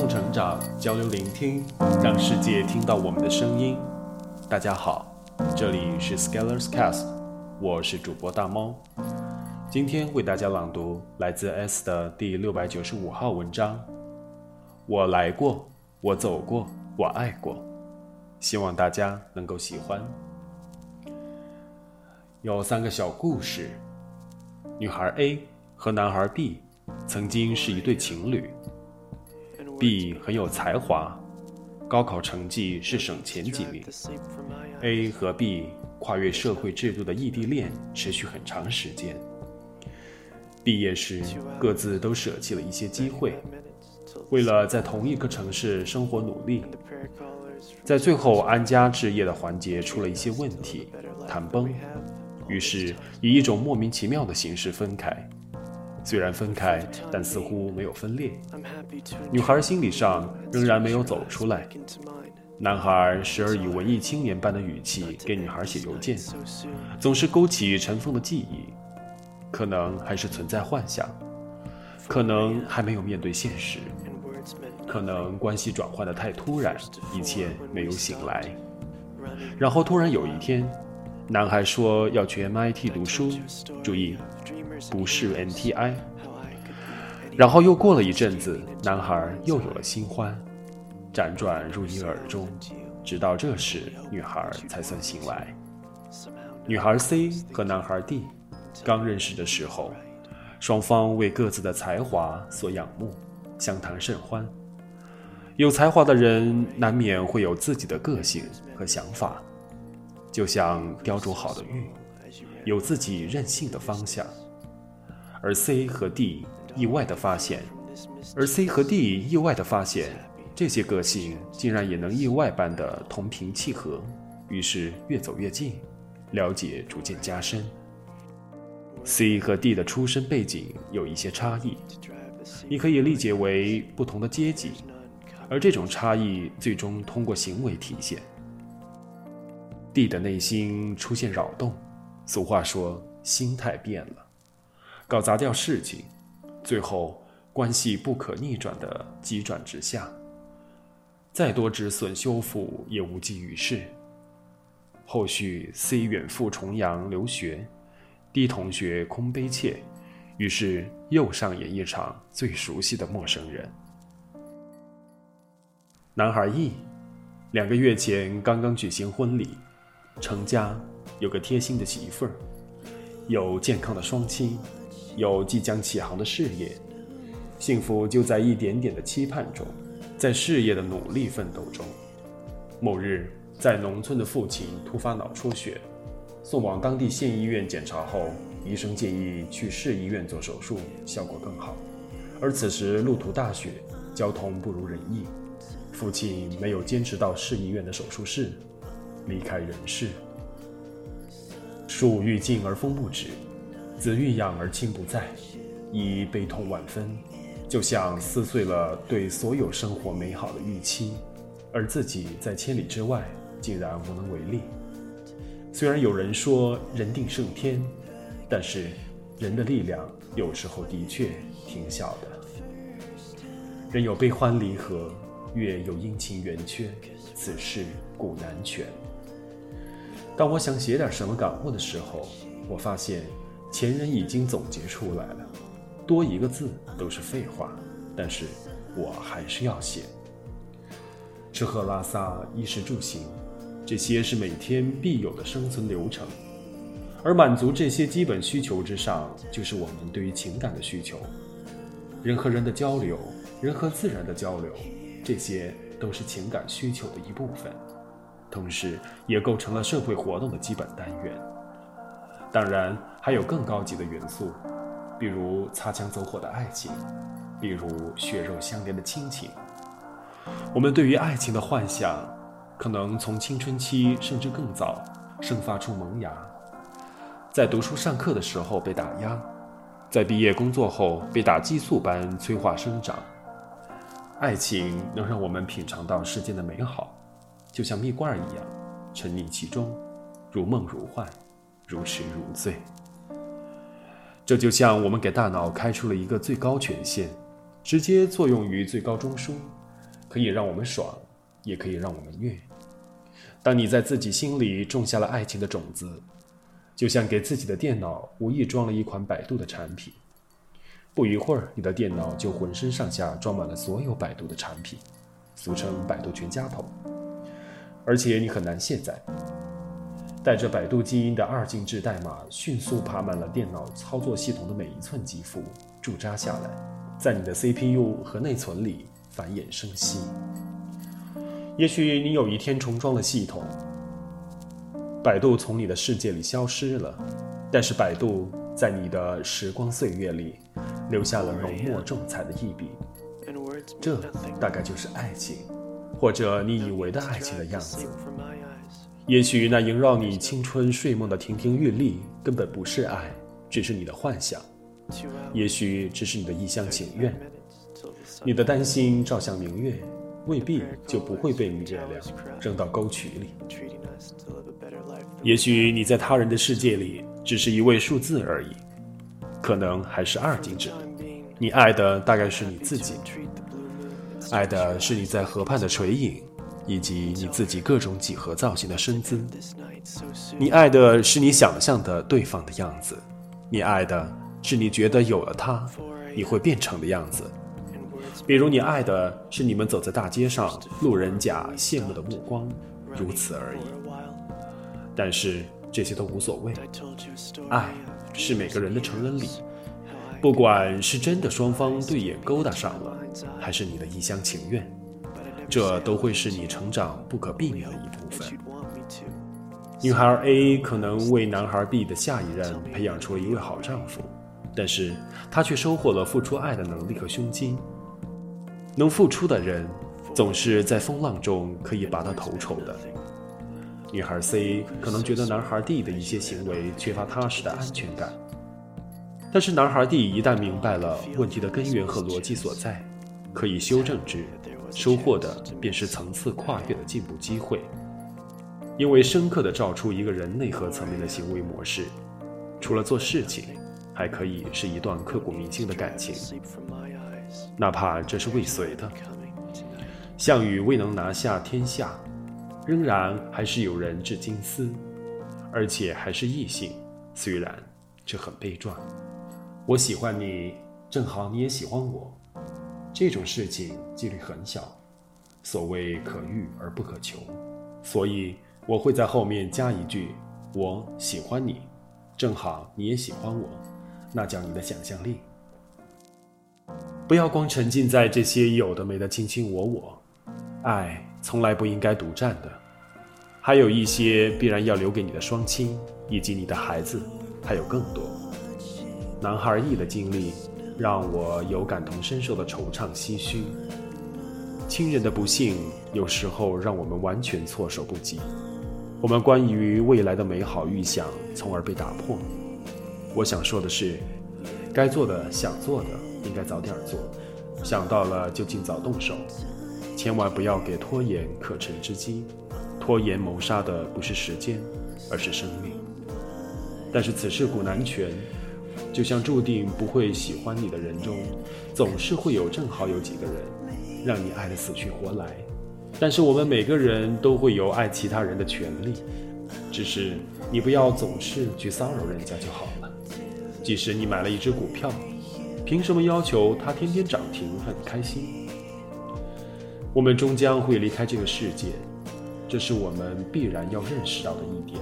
共成长，交流聆听，让世界听到我们的声音。大家好，这里是 Scalers Cast，我是主播大猫。今天为大家朗读来自 S 的第六百九十五号文章。我来过，我走过，我爱过，希望大家能够喜欢。有三个小故事，女孩 A 和男孩 B 曾经是一对情侣。B 很有才华，高考成绩是省前几名。A 和 B 跨越社会制度的异地恋持续很长时间。毕业时，各自都舍弃了一些机会，为了在同一个城市生活努力。在最后安家置业的环节出了一些问题，谈崩，于是以一种莫名其妙的形式分开。虽然分开，但似乎没有分裂。女孩心理上仍然没有走出来。男孩时而以文艺青年般的语气给女孩写邮件，总是勾起尘封的记忆。可能还是存在幻想，可能还没有面对现实，可能关系转换的太突然，一切没有醒来。然后突然有一天，男孩说要去 MIT 读书，注意。不是 NTI，然后又过了一阵子，男孩又有了新欢，辗转入你耳中，直到这时，女孩才算醒来。女孩 C 和男孩 D 刚认识的时候，双方为各自的才华所仰慕，相谈甚欢。有才华的人难免会有自己的个性和想法，就像雕琢好的玉，有自己任性的方向。而 C 和 D 意外的发现，而 C 和 D 意外的发现，这些个性竟然也能意外般的同频契合，于是越走越近，了解逐渐加深。C 和 D 的出身背景有一些差异，你可以理解为不同的阶级，而这种差异最终通过行为体现。D 的内心出现扰动，俗话说心态变了。搞砸掉事情，最后关系不可逆转的急转直下。再多止损修复也无济于事。后续 C 远赴重洋留学，D 同学空悲切，于是又上演一场最熟悉的陌生人。男孩 E，两个月前刚刚举行婚礼，成家，有个贴心的媳妇儿，有健康的双亲。有即将起航的事业，幸福就在一点点的期盼中，在事业的努力奋斗中。某日，在农村的父亲突发脑出血，送往当地县医院检查后，医生建议去市医院做手术，效果更好。而此时路途大雪，交通不如人意，父亲没有坚持到市医院的手术室，离开人世。树欲静而风不止。子欲养而亲不在，已悲痛万分，就像撕碎了对所有生活美好的预期，而自己在千里之外，竟然无能为力。虽然有人说人定胜天，但是人的力量有时候的确挺小的。人有悲欢离合，月有阴晴圆缺，此事古难全。当我想写点什么感悟的时候，我发现。前人已经总结出来了，多一个字都是废话，但是我还是要写。吃喝拉撒、衣食住行，这些是每天必有的生存流程，而满足这些基本需求之上，就是我们对于情感的需求。人和人的交流，人和自然的交流，这些都是情感需求的一部分，同时也构成了社会活动的基本单元。当然，还有更高级的元素，比如擦枪走火的爱情，比如血肉相连的亲情。我们对于爱情的幻想，可能从青春期甚至更早生发出萌芽，在读书上课的时候被打压，在毕业工作后被打激素般催化生长。爱情能让我们品尝到世间的美好，就像蜜罐一样，沉溺其中，如梦如幻。如痴如醉，这就像我们给大脑开出了一个最高权限，直接作用于最高中枢，可以让我们爽，也可以让我们虐。当你在自己心里种下了爱情的种子，就像给自己的电脑无意装了一款百度的产品，不一会儿，你的电脑就浑身上下装满了所有百度的产品，俗称“百度全家桶”，而且你很难卸载。带着百度基因的二进制代码迅速爬满了电脑操作系统的每一寸肌肤，驻扎下来，在你的 CPU 和内存里繁衍生息。也许你有一天重装了系统，百度从你的世界里消失了，但是百度在你的时光岁月里留下了浓墨重彩的一笔。这大概就是爱情，或者你以为的爱情的样子。也许那萦绕你青春睡梦的亭亭玉立根本不是爱，只是你的幻想；也许只是你的一厢情愿。你的担心照向明月，未必就不会被你月亮扔到沟渠里。也许你在他人的世界里只是一位数字而已，可能还是二进制。你爱的大概是你自己，爱的是你在河畔的垂影。以及你自己各种几何造型的身姿，你爱的是你想象的对方的样子，你爱的是你觉得有了他你会变成的样子。比如你爱的是你们走在大街上，路人甲羡慕的目光，如此而已。但是这些都无所谓，爱是每个人的成人礼，不管是真的双方对眼勾搭上了，还是你的一厢情愿。这都会是你成长不可避免的一部分。女孩 A 可能为男孩 B 的下一任培养出了一位好丈夫，但是她却收获了付出爱的能力和胸襟。能付出的人，总是在风浪中可以拔得头筹的。女孩 C 可能觉得男孩 D 的一些行为缺乏踏实的安全感，但是男孩 D 一旦明白了问题的根源和逻辑所在，可以修正之。收获的便是层次跨越的进步机会，因为深刻的照出一个人内核层面的行为模式，除了做事情，还可以是一段刻骨铭心的感情，哪怕这是未遂的。项羽未能拿下天下，仍然还是有人至金丝，而且还是异性，虽然这很悲壮。我喜欢你，正好你也喜欢我。这种事情几率很小，所谓可遇而不可求，所以我会在后面加一句：“我喜欢你，正好你也喜欢我，那叫你的想象力。”不要光沉浸在这些有的没的卿卿我我，爱从来不应该独占的，还有一些必然要留给你的双亲以及你的孩子，还有更多。男孩 E 的经历。让我有感同身受的惆怅唏嘘。亲人的不幸有时候让我们完全措手不及，我们关于未来的美好预想从而被打破。我想说的是，该做的、想做的应该早点做，想到了就尽早动手，千万不要给拖延可乘之机。拖延谋杀的不是时间，而是生命。但是此事古难全。就像注定不会喜欢你的人中，总是会有正好有几个人，让你爱得死去活来。但是我们每个人都会有爱其他人的权利，只是你不要总是去骚扰人家就好了。即使你买了一只股票，凭什么要求它天天涨停让你开心？我们终将会离开这个世界，这是我们必然要认识到的一点。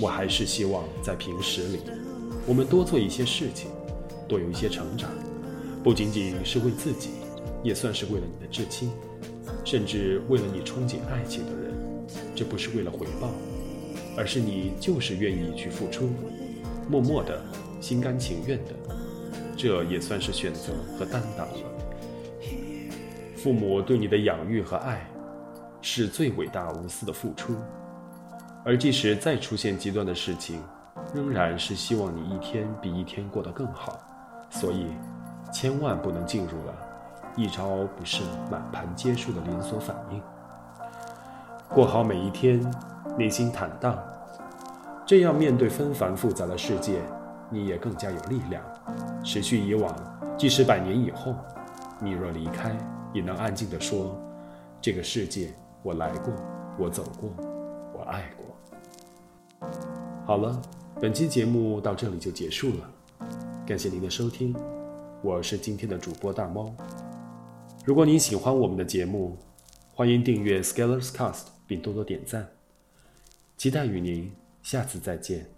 我还是希望在平时里。我们多做一些事情，多有一些成长，不仅仅是为自己，也算是为了你的至亲，甚至为了你憧憬爱情的人。这不是为了回报，而是你就是愿意去付出，默默的、心甘情愿的，这也算是选择和担当了。父母对你的养育和爱，是最伟大无私的付出，而即使再出现极端的事情。仍然是希望你一天比一天过得更好，所以千万不能进入了一招不慎满盘皆输的连锁反应。过好每一天，内心坦荡，这样面对纷繁复杂的世界，你也更加有力量。持续以往，即使百年以后，你若离开，也能安静地说：“这个世界，我来过，我走过，我爱过。”好了，本期节目到这里就结束了，感谢您的收听，我是今天的主播大猫。如果您喜欢我们的节目，欢迎订阅 Scalers Cast 并多多点赞，期待与您下次再见。